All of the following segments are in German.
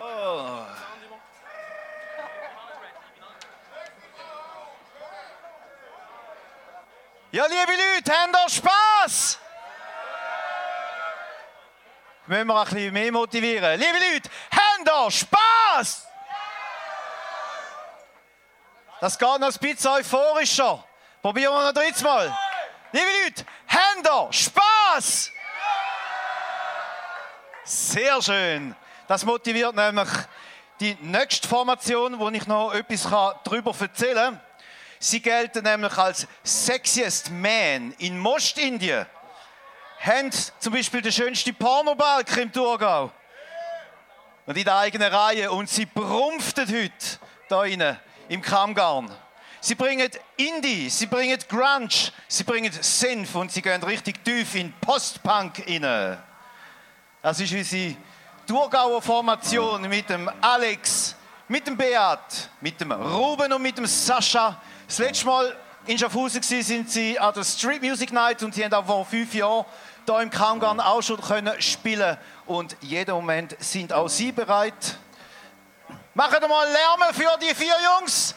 Oh. Ja, liebe Leute, habt ihr Spass? Müssen wir ein bisschen mehr motivieren. Liebe Leute, habt ihr Spass? Das geht noch ein bisschen euphorischer. Probieren wir noch drittes Mal. Liebe Leute, habt ihr Spass? Sehr schön. Das motiviert nämlich die nächste Formation, wo ich noch etwas darüber erzählen kann. Sie gelten nämlich als sexiest man in Mostindien. Haben zum Beispiel den schönsten Pornobalk im Thurgau. Und in der eigenen Reihe. Und sie brumpften heute da innen im Kammgarn. Sie bringen Indie, sie bringen Grunge, sie bringen Synth und sie gehen richtig tief in Postpunk rein. Das ist unsere Thurgauer Formation mit dem Alex, mit dem Beat, mit dem Ruben und mit dem Sascha. Das letzte Mal in Schaffhausen sind sie an der Street Music Night und sie haben auch vor fünf Jahren hier im Kammgarn auch schon können spielen und jeden Moment sind auch sie bereit. Machen wir mal Lärm für die vier Jungs.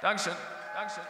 Dankeschön. Dankeschön.